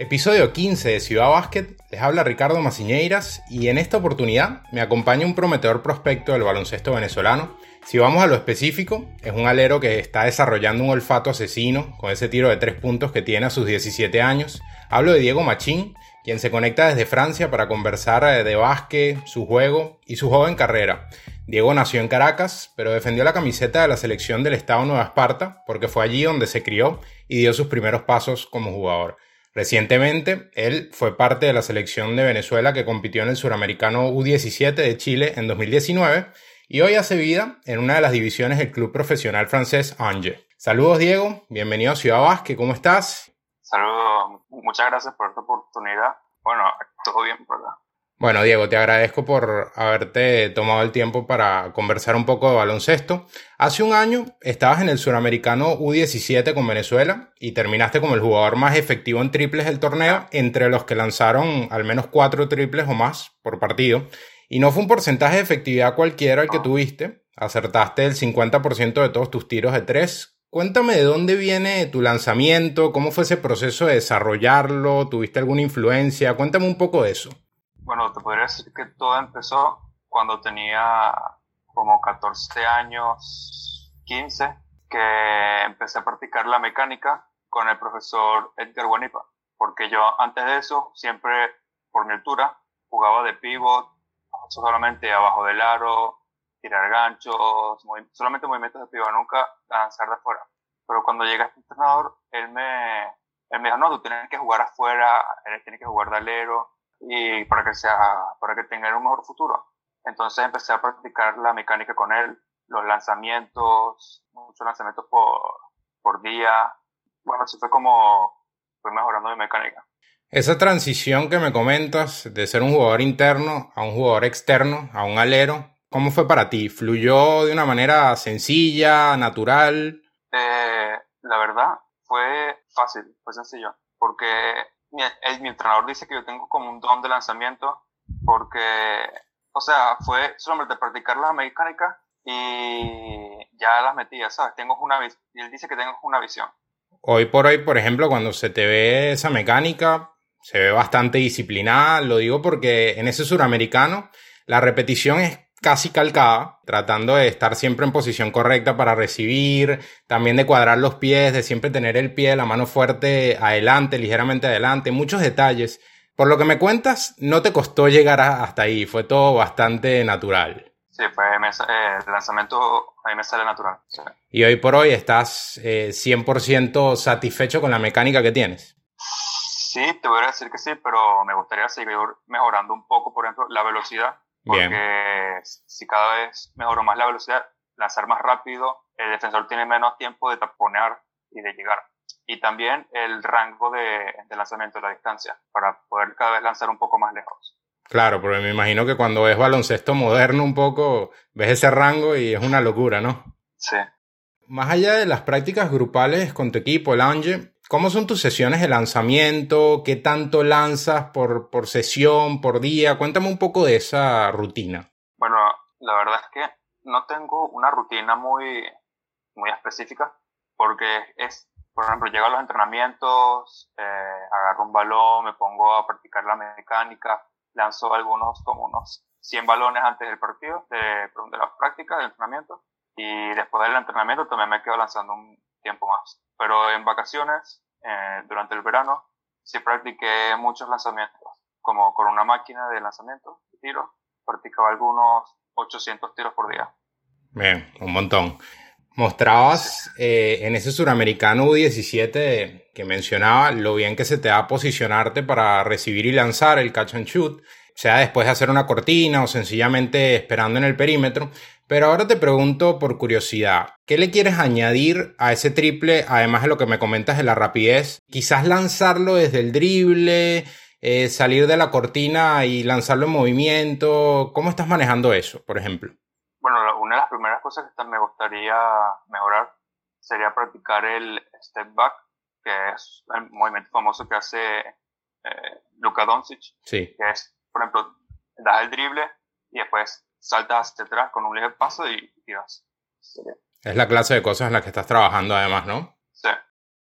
Episodio 15 de Ciudad Básquet, les habla Ricardo Maciñeiras y en esta oportunidad me acompaña un prometedor prospecto del baloncesto venezolano. Si vamos a lo específico, es un alero que está desarrollando un olfato asesino con ese tiro de tres puntos que tiene a sus 17 años. Hablo de Diego Machín, quien se conecta desde Francia para conversar eh, de básquet, su juego y su joven carrera. Diego nació en Caracas, pero defendió la camiseta de la selección del estado Nueva Esparta porque fue allí donde se crió y dio sus primeros pasos como jugador. Recientemente, él fue parte de la selección de Venezuela que compitió en el suramericano U17 de Chile en 2019 y hoy hace vida en una de las divisiones del club profesional francés Angers. Saludos Diego, bienvenido a Ciudad Vázquez, ¿cómo estás? Saludos, muchas gracias por esta oportunidad. Bueno, todo bien, ¿verdad? Bueno, Diego, te agradezco por haberte tomado el tiempo para conversar un poco de baloncesto. Hace un año estabas en el suramericano U17 con Venezuela y terminaste como el jugador más efectivo en triples del torneo, entre los que lanzaron al menos cuatro triples o más por partido. Y no fue un porcentaje de efectividad cualquiera el que tuviste. Acertaste el 50% de todos tus tiros de tres. Cuéntame de dónde viene tu lanzamiento, cómo fue ese proceso de desarrollarlo, tuviste alguna influencia, cuéntame un poco de eso. Bueno, te podría decir que todo empezó cuando tenía como 14 años, 15, que empecé a practicar la mecánica con el profesor Edgar Guanipa, porque yo antes de eso, siempre por mi altura, jugaba de pivot, solamente abajo del aro, tirar ganchos, solamente movimientos de pivot, nunca lanzar de afuera. Pero cuando llega este entrenador, él me, él me dijo, no, tú tienes que jugar afuera, él tiene que jugar de alero, y para que sea, para que tenga un mejor futuro. Entonces empecé a practicar la mecánica con él, los lanzamientos, muchos lanzamientos por, por día. Bueno, así fue como fui mejorando mi mecánica. Esa transición que me comentas de ser un jugador interno a un jugador externo, a un alero, ¿cómo fue para ti? ¿Fluyó de una manera sencilla, natural? Eh, la verdad, fue fácil, fue sencillo, porque mi, mi entrenador dice que yo tengo como un don de lanzamiento porque, o sea, fue solamente practicar la mecánica y ya las metía, ¿sabes? Tengo una y él dice que tengo una visión. Hoy por hoy, por ejemplo, cuando se te ve esa mecánica, se ve bastante disciplinada, lo digo porque en ese suramericano la repetición es casi calcada, tratando de estar siempre en posición correcta para recibir, también de cuadrar los pies, de siempre tener el pie, la mano fuerte adelante, ligeramente adelante, muchos detalles. Por lo que me cuentas, no te costó llegar hasta ahí, fue todo bastante natural. Sí, fue eh, el lanzamiento a mí me sale natural. Y hoy por hoy estás 100% eh, satisfecho con la mecánica que tienes. Sí, te voy a decir que sí, pero me gustaría seguir mejorando un poco, por ejemplo, la velocidad porque si cada vez mejoro más la velocidad, lanzar más rápido, el defensor tiene menos tiempo de taponear y de llegar. Y también el rango de, lanzamiento de la distancia, para poder cada vez lanzar un poco más lejos. Claro, porque me imagino que cuando ves baloncesto moderno un poco, ves ese rango y es una locura, ¿no? Sí. Más allá de las prácticas grupales con tu equipo, el Ange, ¿Cómo son tus sesiones de lanzamiento? ¿Qué tanto lanzas por, por sesión, por día? Cuéntame un poco de esa rutina. Bueno, la verdad es que no tengo una rutina muy, muy específica porque es, por ejemplo, llego a los entrenamientos, eh, agarro un balón, me pongo a practicar la mecánica, lanzo algunos como unos 100 balones antes del partido, de, de la práctica, del entrenamiento, y después del entrenamiento también me quedo lanzando un tiempo más. Pero en vacaciones, eh, durante el verano, sí practiqué muchos lanzamientos, como con una máquina de lanzamiento, de tiro, practicaba algunos 800 tiros por día. Bien, un montón. Mostrabas eh, en ese suramericano U17 que mencionaba lo bien que se te da posicionarte para recibir y lanzar el catch and shoot, sea después de hacer una cortina o sencillamente esperando en el perímetro. Pero ahora te pregunto por curiosidad, ¿qué le quieres añadir a ese triple, además de lo que me comentas de la rapidez? Quizás lanzarlo desde el drible, eh, salir de la cortina y lanzarlo en movimiento. ¿Cómo estás manejando eso, por ejemplo? Bueno, una de las primeras cosas que me gustaría mejorar sería practicar el step back, que es el movimiento famoso que hace eh, Luka Doncic. Sí. Que es, por ejemplo, das el drible y después saltas hacia atrás con un ligero paso y tiras. Es la clase de cosas en las que estás trabajando además, ¿no? Sí.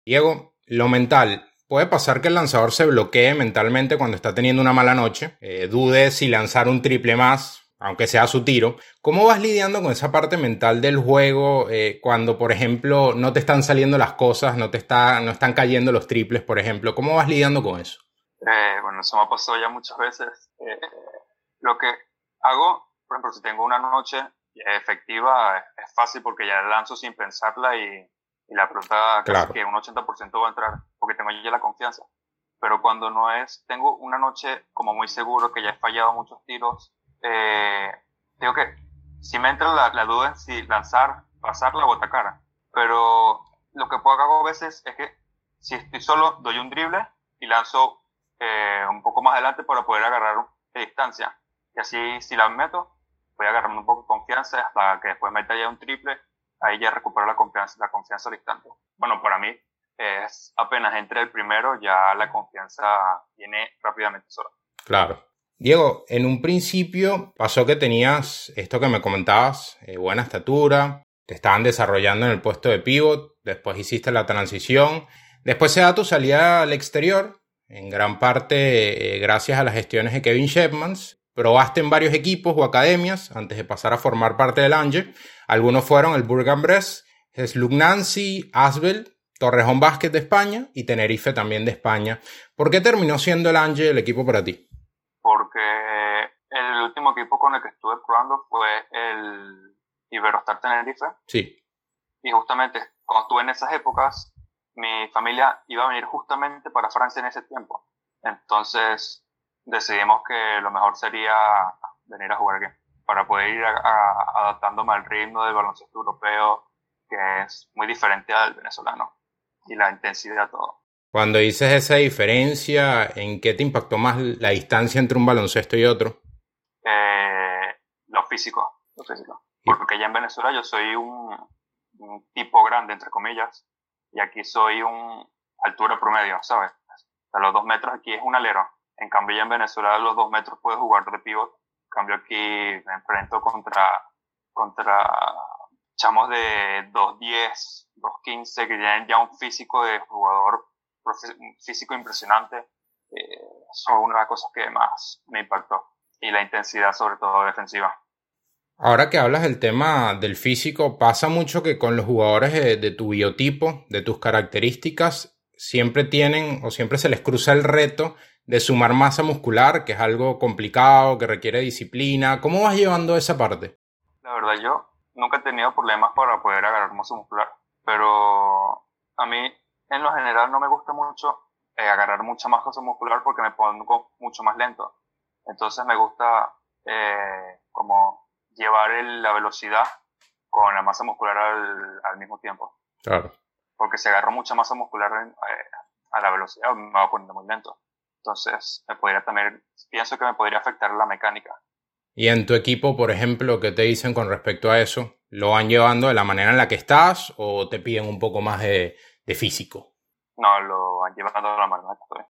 Diego, lo mental, puede pasar que el lanzador se bloquee mentalmente cuando está teniendo una mala noche, eh, dude si lanzar un triple más, aunque sea su tiro. ¿Cómo vas lidiando con esa parte mental del juego eh, cuando, por ejemplo, no te están saliendo las cosas, no te está, no están cayendo los triples, por ejemplo? ¿Cómo vas lidiando con eso? Eh, bueno, eso me ha pasado ya muchas veces. lo que hago, por ejemplo, si tengo una noche efectiva, es fácil porque ya lanzo sin pensarla y y la pelota casi que un 80% va a entrar porque tengo ya la confianza. Pero cuando no es, tengo una noche como muy seguro que ya he fallado muchos tiros, eh, digo que si me entra la, la, duda en si lanzar, pasarla o atacar. Pero lo que puedo hacer a veces es que si estoy solo, doy un drible y lanzo eh, un poco más adelante para poder agarrar distancia. Y así, si la meto, voy agarrando un poco de confianza hasta que después meta ya un triple ahí ya recupero la confianza, la confianza al instante. Bueno, para mí es apenas entre el primero, ya la confianza viene rápidamente sola. Claro. Diego, en un principio pasó que tenías esto que me comentabas, eh, buena estatura, te estaban desarrollando en el puesto de pivot, después hiciste la transición, después se da tu al exterior, en gran parte eh, gracias a las gestiones de Kevin Shepmans, Probaste en varios equipos o academias antes de pasar a formar parte del Ange. Algunos fueron el Burgan-Bress, Nancy, Asbel, Torrejón Básquet de España y Tenerife también de España. ¿Por qué terminó siendo el Ange el equipo para ti? Porque el último equipo con el que estuve probando fue el Iberostar Tenerife. Sí. Y justamente cuando estuve en esas épocas, mi familia iba a venir justamente para Francia en ese tiempo. Entonces decidimos que lo mejor sería venir a jugar aquí para poder ir adaptándome al ritmo del baloncesto europeo, que es muy diferente al venezolano, y la intensidad de todo. Cuando dices esa diferencia, ¿en qué te impactó más la distancia entre un baloncesto y otro? Eh, lo físico, lo físico. Porque ya en Venezuela yo soy un, un, tipo grande, entre comillas, y aquí soy un altura promedio, ¿sabes? A los dos metros aquí es un alero. En cambio, ya en Venezuela a los dos metros puedes jugar de pivot. En cambio, aquí me enfrento contra, contra chamos de 2'10, 2'15, que tienen ya un físico de jugador, un físico impresionante. Eh, son una de las cosas que más me impactó. Y la intensidad, sobre todo defensiva. Ahora que hablas del tema del físico, pasa mucho que con los jugadores de, tu biotipo, de tus características, siempre tienen o siempre se les cruza el reto de sumar masa muscular, que es algo complicado, que requiere disciplina. ¿Cómo vas llevando esa parte? La verdad, yo nunca he tenido problemas para poder agarrar masa muscular, pero a mí en lo general no me gusta mucho eh, agarrar mucha masa muscular porque me pongo mucho más lento. Entonces me gusta eh, como llevar la velocidad con la masa muscular al, mismo tiempo. Claro. Porque si agarro mucha masa muscular eh, a la velocidad me va poniendo muy lento. Entonces, me podría también, pienso que me podría afectar la mecánica. Y en tu equipo, por ejemplo, ¿qué te dicen con respecto a eso? ¿Lo van llevando de la manera en la que estás o te piden un poco más de, físico? No, lo van llevando de la manera que estoy.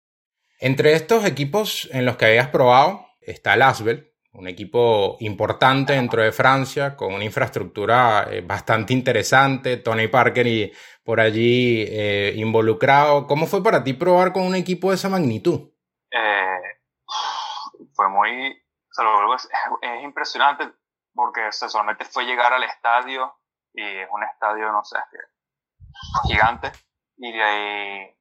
Entre estos equipos en los que habías probado está el Asbel, un equipo importante dentro de Francia, con una infraestructura eh, bastante interesante, Tony Parker y por allí eh, involucrado. ¿Cómo fue para ti probar con un equipo de esa magnitud? Eh, fue muy, es, es, impresionante porque solamente fue llegar al estadio y es un estadio, no sé, gigante y de ahí,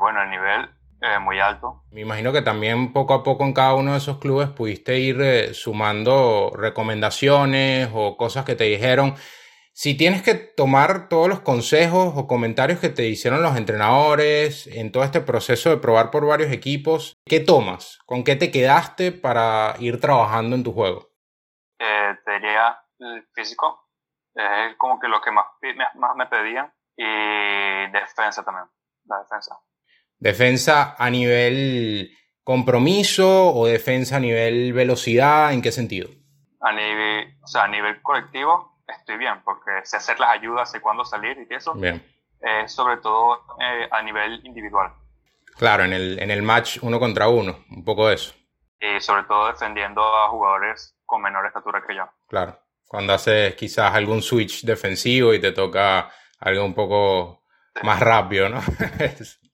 bueno, el nivel eh, muy alto. Me imagino que también poco a poco en cada uno de esos clubes pudiste ir sumando recomendaciones o cosas que te dijeron si tienes que tomar todos los consejos o comentarios que te hicieron los entrenadores en todo este proceso de probar por varios equipos, ¿qué tomas? ¿Con qué te quedaste para ir trabajando en tu juego? Eh, te diría el físico, es como que lo que más, más me pedían, y defensa también, la defensa. ¿Defensa a nivel compromiso o defensa a nivel velocidad? ¿En qué sentido? A nivel, o sea, a nivel colectivo, estoy bien, porque sé hacer las ayudas, sé cuándo salir y eso. Bien. Eh, sobre todo eh, a nivel individual. Claro, en el, en el match uno contra uno, un poco de eso. Y sobre todo defendiendo a jugadores con menor estatura que yo. Claro, cuando haces quizás algún switch defensivo y te toca algo un poco más rápido, ¿no?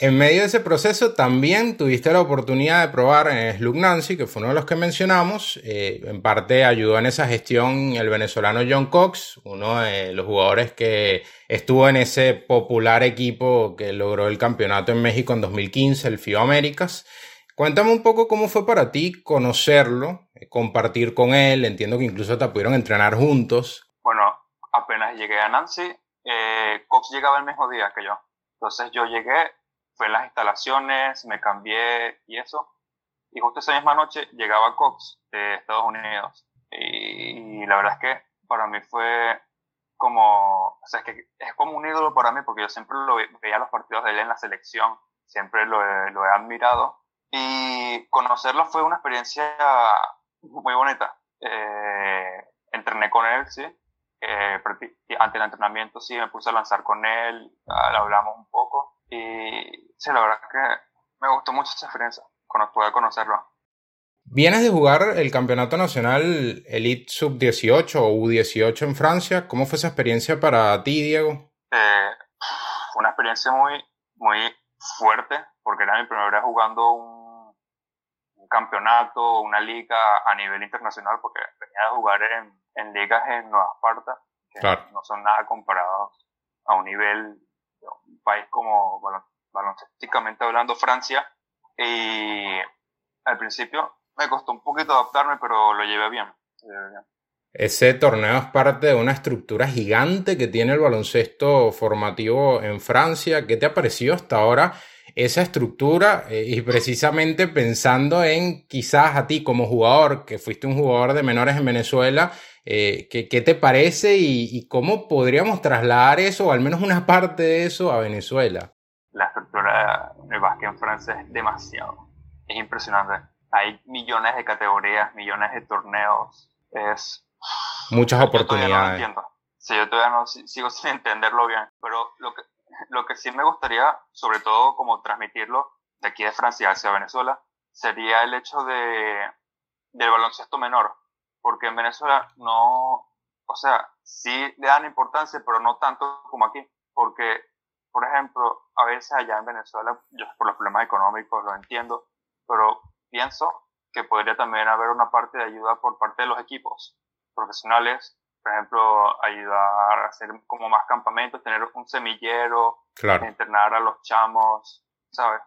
En medio de ese proceso también tuviste la oportunidad de probar en Slug Nancy, que fue uno de los que mencionamos. Eh, en parte ayudó en esa gestión el venezolano John Cox, uno de los jugadores que estuvo en ese popular equipo que logró el campeonato en México en 2015, el FIO Américas. Cuéntame un poco cómo fue para ti conocerlo, eh, compartir con él. Entiendo que incluso te pudieron entrenar juntos. Bueno, apenas llegué a Nancy, eh, Cox llegaba el mismo día que yo. Entonces yo llegué, fui en las instalaciones, me cambié y eso. Y justo esa misma noche llegaba Cox de Estados Unidos. Y, la verdad es que para mí fue como, o sea, es que es como un ídolo para mí porque yo siempre lo veía los partidos de él en la selección, siempre lo lo he admirado y conocerlo fue una experiencia muy bonita. Eh, entrené con él, sí. Eh, ante el entrenamiento, sí, me puse a lanzar con él, hablamos un poco. Y sí, la verdad es que me gustó mucho esa experiencia, cuando pude conocerlo. Vienes de jugar el campeonato nacional Elite Sub-18 o U-18 en Francia. ¿Cómo fue esa experiencia para ti, Diego? Eh, fue una experiencia muy, muy fuerte, porque era mi primera vez jugando un campeonato, una liga a nivel internacional, porque venía a jugar en, en ligas en Nueva Esparta, que no son nada comparados a un nivel un país como baloncésticamente hablando Francia. Y al principio me costó un poquito adaptarme, pero lo llevé bien. Ese torneo es parte de una estructura gigante que tiene el baloncesto formativo en Francia. ¿Qué te ha parecido hasta ahora esa estructura eh, y precisamente pensando en quizás a ti como jugador, que fuiste un jugador de menores en Venezuela, eh, ¿qué, te parece y, cómo podríamos trasladar eso, o al menos una parte de eso, a Venezuela? La estructura del básquet en Francia es demasiado, es impresionante. Hay millones de categorías, millones de torneos, es... Muchas oportunidades. Yo no sí, yo todavía no sigo sin entenderlo bien, pero lo que, lo que sí me gustaría, sobre todo como transmitirlo de aquí de Francia hacia Venezuela, sería el hecho de, del baloncesto menor, porque en Venezuela no, o sea, sí le dan importancia, pero no tanto como aquí, porque, por ejemplo, a veces allá en Venezuela, yo por los problemas económicos lo entiendo, pero pienso que podría también haber una parte de ayuda por parte de los equipos profesionales por ejemplo, ayudar a hacer como más campamentos, tener un semillero, claro. entrenar a los chamos, ¿sabes?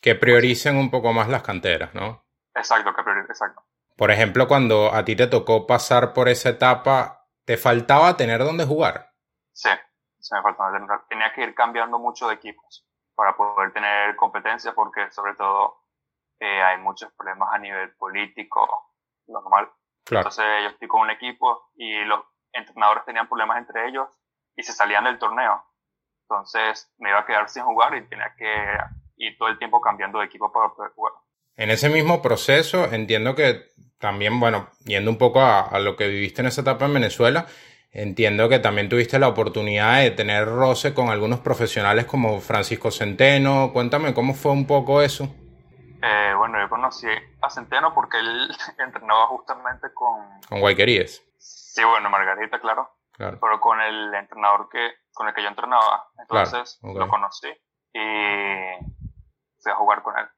Que prioricen un poco más las canteras, ¿no? Exacto, que prioricen, exacto. Por ejemplo, cuando a ti te tocó pasar por esa etapa, ¿te faltaba tener dónde jugar? Sí, se me faltaba tener. Tenía que ir cambiando mucho de equipos para poder tener competencia porque sobre todo eh, hay muchos problemas a nivel político, normal. Claro. Entonces yo estoy con un equipo y los entrenadores tenían problemas entre ellos y se salían del torneo. Entonces me iba a quedar sin jugar y tenía que ir todo el tiempo cambiando de equipo para poder jugar. En ese mismo proceso entiendo que también, bueno, yendo un poco a, lo que viviste en esa etapa en Venezuela, entiendo que también tuviste la oportunidad de tener roce con algunos profesionales como Francisco Centeno. Cuéntame cómo fue un poco eso. Eh, bueno, yo conocí a Centeno porque él entrenaba justamente con... Con Guayqueríes. Sí, bueno, Margarita, claro. Pero con el entrenador que, con el que yo entrenaba. Entonces lo conocí y fui a jugar con él.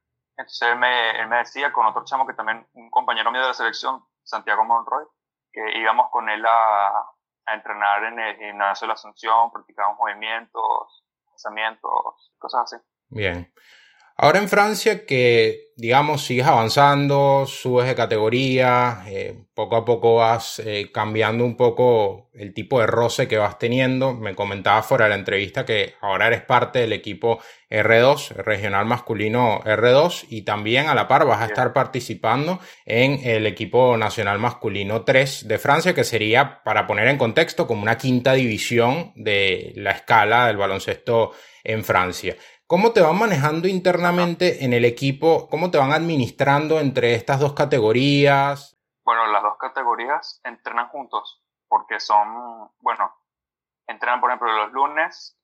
Entonces él me, él me decía con otro chamo que también, un compañero mío de la selección, Santiago Monroy, que íbamos con él a, entrenar en el gimnasio de la Asunción, practicábamos movimientos, lanzamientos, cosas así. Bien. Ahora en Francia que, digamos, sigues avanzando, subes de categoría, eh, poco a poco vas eh, cambiando un poco el tipo de roce que vas teniendo. Me comentabas fuera de la entrevista que ahora eres parte del equipo R2, regional masculino R2, y también a la par vas a estar participando en el equipo nacional masculino 3 de Francia, que sería, para poner en contexto, como una quinta división de la escala del baloncesto en Francia. ¿Cómo te van manejando internamente en el equipo? ¿Cómo te van administrando entre estas dos categorías? Bueno, las dos categorías entrenan juntos porque son, bueno, entrenan por ejemplo los lunes,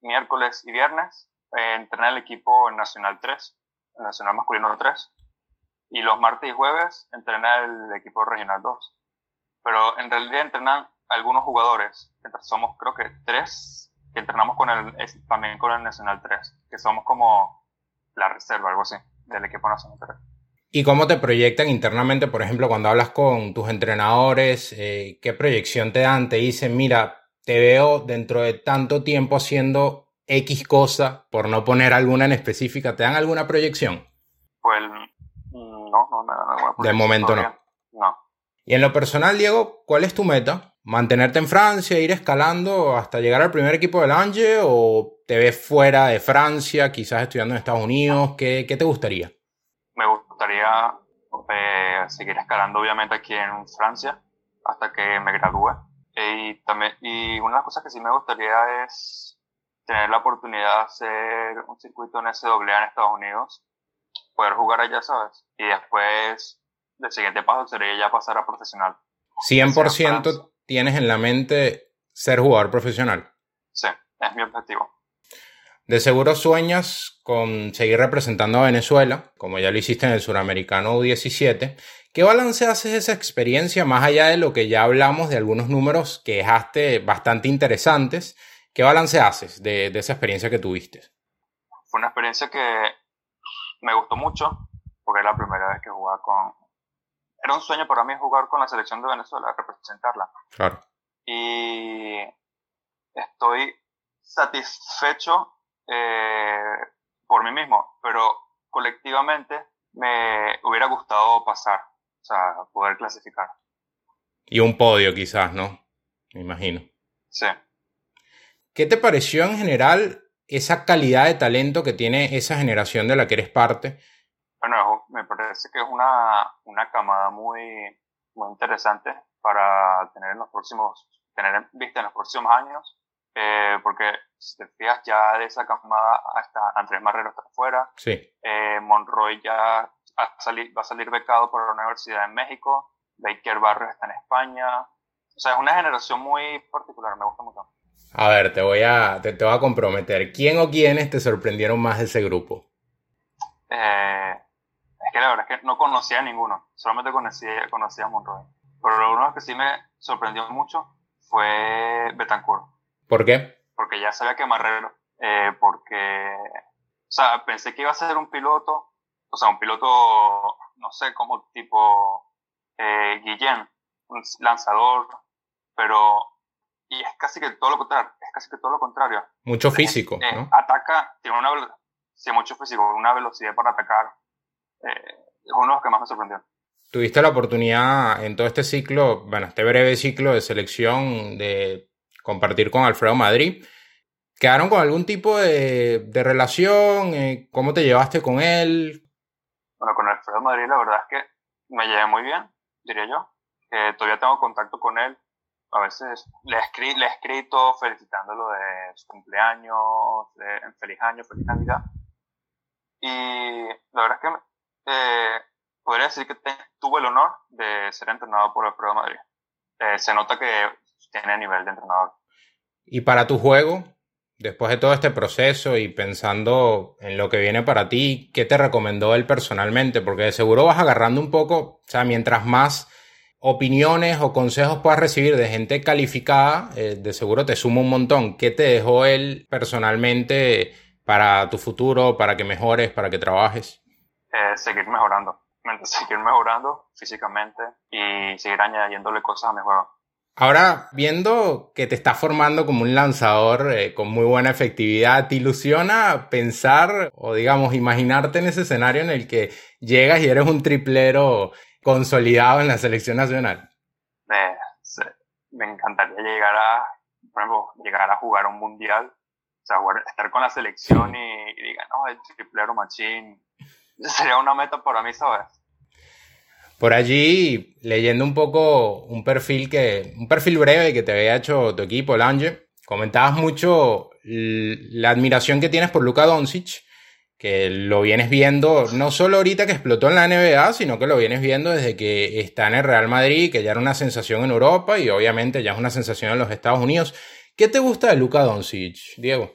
miércoles y viernes, eh, entrena el equipo Nacional 3, el Nacional Masculino 3, y los martes y jueves entrena el equipo Regional 2. Pero en realidad entrenan algunos jugadores, somos creo que tres que entrenamos con el, también con el Nacional 3, que somos como la reserva, algo así, del equipo Nacional 3. ¿Y cómo te proyectan internamente, por ejemplo, cuando hablas con tus entrenadores? Eh, ¿Qué proyección te dan? Te dicen, mira, te veo dentro de tanto tiempo haciendo X cosa, por no poner alguna en específica. ¿Te dan alguna proyección? Pues no, no me dan alguna proyección. De momento no. No. Y en lo personal, Diego, ¿cuál es tu meta? ¿Mantenerte en Francia, ir escalando hasta llegar al primer equipo del Ange o te ves fuera de Francia, quizás estudiando en Estados Unidos? ¿Qué, qué te gustaría? Me gustaría eh, seguir escalando, obviamente, aquí en Francia hasta que me gradúe. Y, también, y una de las cosas que sí me gustaría es tener la oportunidad de hacer un circuito en SWA en Estados Unidos, poder jugar allá, ¿sabes? Y después, el siguiente paso sería ya pasar a profesional. 100% tienes en la mente ser jugador profesional. Sí, es mi objetivo. De seguro sueñas con seguir representando a Venezuela, como ya lo hiciste en el Suramericano U17. ¿Qué balance haces de esa experiencia, más allá de lo que ya hablamos de algunos números que dejaste bastante interesantes? ¿Qué balance haces de, esa experiencia que tuviste? Fue una experiencia que me gustó mucho, porque era la primera vez que jugaba con... Era un sueño para mí jugar con la selección de Venezuela, representarla. Claro. Y estoy satisfecho eh, por mí mismo, pero colectivamente me hubiera gustado pasar, o sea, poder clasificar. Y un podio quizás, ¿no? Me imagino. Sí. ¿Qué te pareció en general esa calidad de talento que tiene esa generación de la que eres parte? Bueno, me parece que es una, una camada muy, muy interesante para tener en los próximos, tener vista en los próximos años, eh, porque si te fijas ya de esa camada hasta Andrés Marrero está afuera, sí. eh, Monroy ya va a salir becado por la Universidad de México, Baker Barrios está en España, o sea, es una generación muy particular, me gusta mucho. A ver, te voy a, te, te voy a comprometer. ¿Quién o quiénes te sorprendieron más de ese grupo? Eh, que la verdad es que no conocía a ninguno. Solamente conocía, conocía a Monroy. Pero uno que sí me sorprendió mucho fue Betancourt. ¿Por qué? Porque ya sabía que Marrero. Eh, porque, o sea, pensé que iba a ser un piloto, o sea, un piloto, no sé, como tipo eh, Guillén, un lanzador, pero y es casi que todo lo contrario, es casi que todo lo contrario. Mucho físico, eh, ¿no? Ataca, tiene una sí, mucho físico, una velocidad para atacar. Eh, es uno de los que más me sorprendió. Tuviste la oportunidad en todo este ciclo, bueno, este breve ciclo de selección de compartir con Alfredo Madrid. ¿Quedaron con algún tipo de, de relación? Eh, ¿Cómo te llevaste con él? Bueno, con Alfredo Madrid la verdad es que me llevé muy bien, diría yo. todavía tengo contacto con él a veces le he, le he escrito felicitándolo de su cumpleaños, de, feliz año, feliz Navidad. Y la verdad es que eh, podría decir que tuve el honor de ser entrenado por el Pro Madrid. Eh, se nota que tiene nivel de entrenador. ¿Y para tu juego? Después de todo este proceso y pensando en lo que viene para ti, ¿qué te recomendó él personalmente? Porque de seguro vas agarrando un poco, o sea, mientras más opiniones o consejos puedas recibir de gente calificada, eh, de seguro te suma un montón. ¿Qué te dejó él personalmente para tu futuro, para que mejores, para que trabajes? Eh, seguir mejorando, seguir mejorando físicamente y seguir añadiéndole cosas a mi juego. Ahora, viendo que te estás formando como un lanzador eh, con muy buena efectividad, ¿te ilusiona pensar o digamos imaginarte en ese escenario en el que llegas y eres un triplero consolidado en la selección nacional? me encantaría llegar a, por ejemplo, llegar a jugar un mundial, o sea, estar con la selección y, y diga, no, el triplero machín. Sería una meta para mí, ¿sabes? Por allí, leyendo un poco un perfil que, un perfil breve que te había hecho tu equipo, Lange, comentabas mucho la admiración que tienes por Luka Doncic que lo vienes viendo no solo ahorita que explotó en la NBA, sino que lo vienes viendo desde que está en el Real Madrid, que ya era una sensación en Europa y obviamente ya es una sensación en los Estados Unidos. ¿Qué te gusta de Luka Doncic, Diego?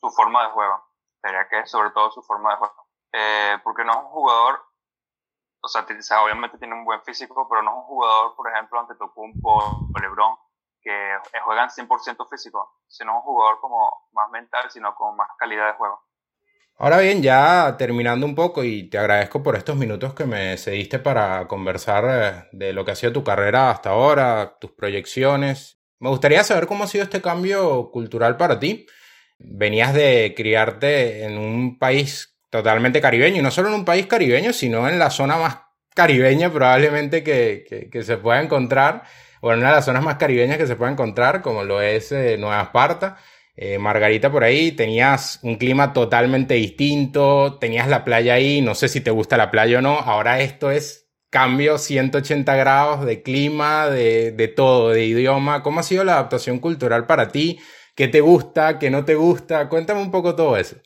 Su forma de juego. Diría que sobre todo su forma de juego. Eh, porque no es un jugador, o sea, obviamente tiene un buen físico, pero no es un jugador, por ejemplo, ante Tocumpo o LeBron, que juegan 100% físico, sino un jugador como más mental, sino con más calidad de juego. Ahora bien, ya terminando un poco y te agradezco por estos minutos que me cediste para conversar eh, de lo que ha sido tu carrera hasta ahora, tus proyecciones. Me gustaría saber cómo ha sido este cambio cultural para ti. Venías de criarte en un país totalmente caribeño, y no solo en un país caribeño, sino en la zona más caribeña probablemente que, que se pueda encontrar bueno, una de las zonas más caribeñas que se puede encontrar, como lo es eh, Nueva Esparta. Eh, Margarita por ahí, tenías un clima totalmente distinto, tenías la playa ahí, no sé si te gusta la playa o no, ahora esto es cambio 180 grados de clima, de, de todo, de idioma. ¿Cómo ha sido la adaptación cultural para ti? ¿Qué te gusta? ¿Qué no te gusta? Cuéntame un poco todo eso.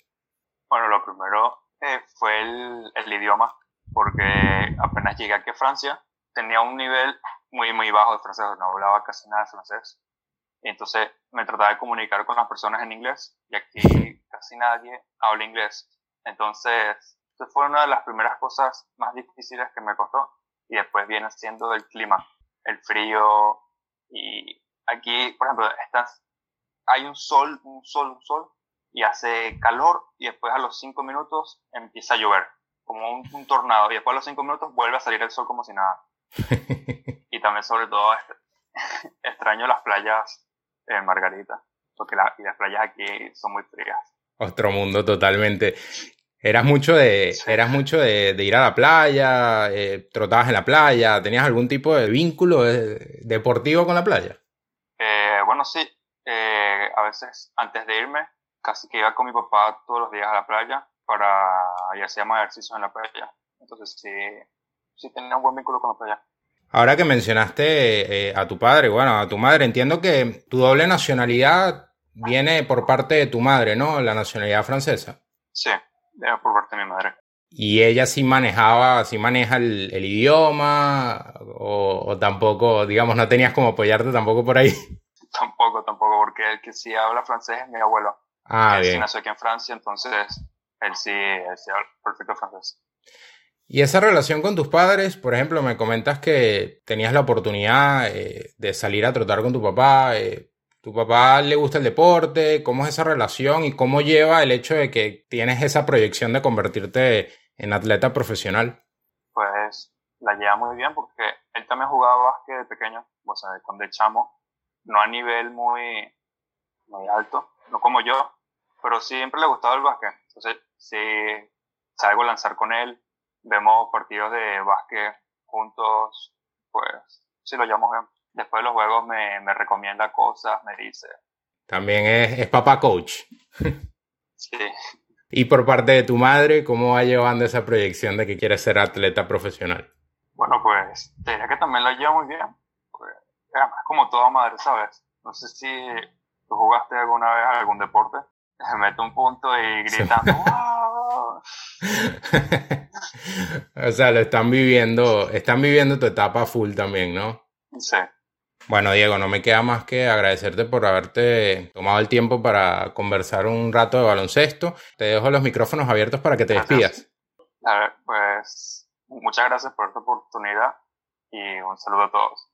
Bueno, lo primero fue el, el, idioma, porque apenas llegué aquí a Francia, tenía un nivel muy, muy bajo de francés, no hablaba casi nada de francés. Entonces me trataba de comunicar con las personas en inglés y aquí casi nadie habla inglés. Entonces, eso fue una de las primeras cosas más difíciles que me costó. Y después viene siendo el clima, el frío. Y aquí, por ejemplo, estás, hay un sol, un sol, un sol, y hace calor y después a los cinco minutos empieza a llover, como un, un tornado. Y después a los cinco minutos vuelve a salir el sol como si nada. y también sobre todo extraño las playas en Margarita, porque las playas aquí son muy frías. Otro mundo totalmente. ¿Eras mucho de, eras mucho de, ir a la playa? Eh, ¿Trotabas en la playa? ¿Tenías algún tipo de vínculo eh, deportivo con la playa? Eh, bueno, sí. a veces antes de irme, casi que iba con mi papá todos los días a la playa para y hacíamos ejercicios en la playa. Entonces sí, sí tenía un buen vínculo con la playa. Ahora que mencionaste eh, a tu padre, bueno, a tu madre, entiendo que tu doble nacionalidad viene por parte de tu madre, ¿no? La nacionalidad francesa. Sí, viene por parte de mi madre. ¿Y ella sí manejaba, sí maneja el, idioma? O, tampoco, digamos, no tenías como apoyarte tampoco por ahí? Tampoco, tampoco, porque el que sí habla francés es mi abuelo. Ah, él bien. sí nació aquí en Francia, entonces él sí, él sí habla perfecto francés. Y esa relación con tus padres, por ejemplo, me comentas que tenías la oportunidad eh, de salir a trotar con tu papá. Eh, ¿Tu papá le gusta el deporte? ¿Cómo es esa relación y cómo lleva el hecho de que tienes esa proyección de convertirte en atleta profesional? Pues la lleva muy bien porque él también jugaba básquet de pequeño, o sea, cuando echamos, no a nivel muy, muy alto, no como yo, pero siempre le gustaba el básquet. Entonces, si salgo a lanzar con él, vemos partidos de básquet juntos, pues sí lo llamo bien. Después de los juegos me, me recomienda cosas, me dice. También es, es papá coach. sí. Y por parte de tu madre, ¿cómo va llevando esa proyección de que quieres ser atleta profesional? Bueno, pues te diría que también lo lleva muy bien. Pues, además, como toda madre, ¿sabes? No sé si tú jugaste alguna vez algún deporte, se mete un punto y gritando, o sea, lo están viviendo, están viviendo tu etapa full también, ¿no? Sí. Bueno, Diego, no me queda más que agradecerte por haberte tomado el tiempo para conversar un rato de baloncesto. Te dejo los micrófonos abiertos para que te despidas. A ver, pues muchas gracias por esta oportunidad y un saludo a todos.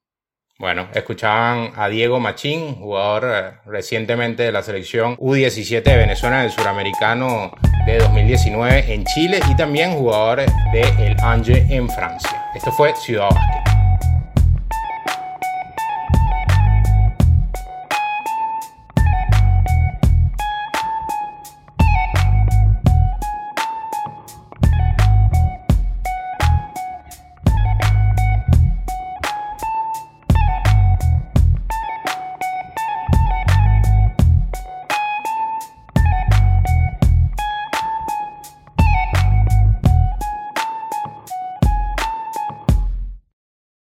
Bueno, escuchaban a Diego Machín, jugador eh, recientemente de la selección U17 de Venezuela del suramericano de 2019 en Chile y también jugador de el Angers en Francia. Esto fue Ciudad Básquet.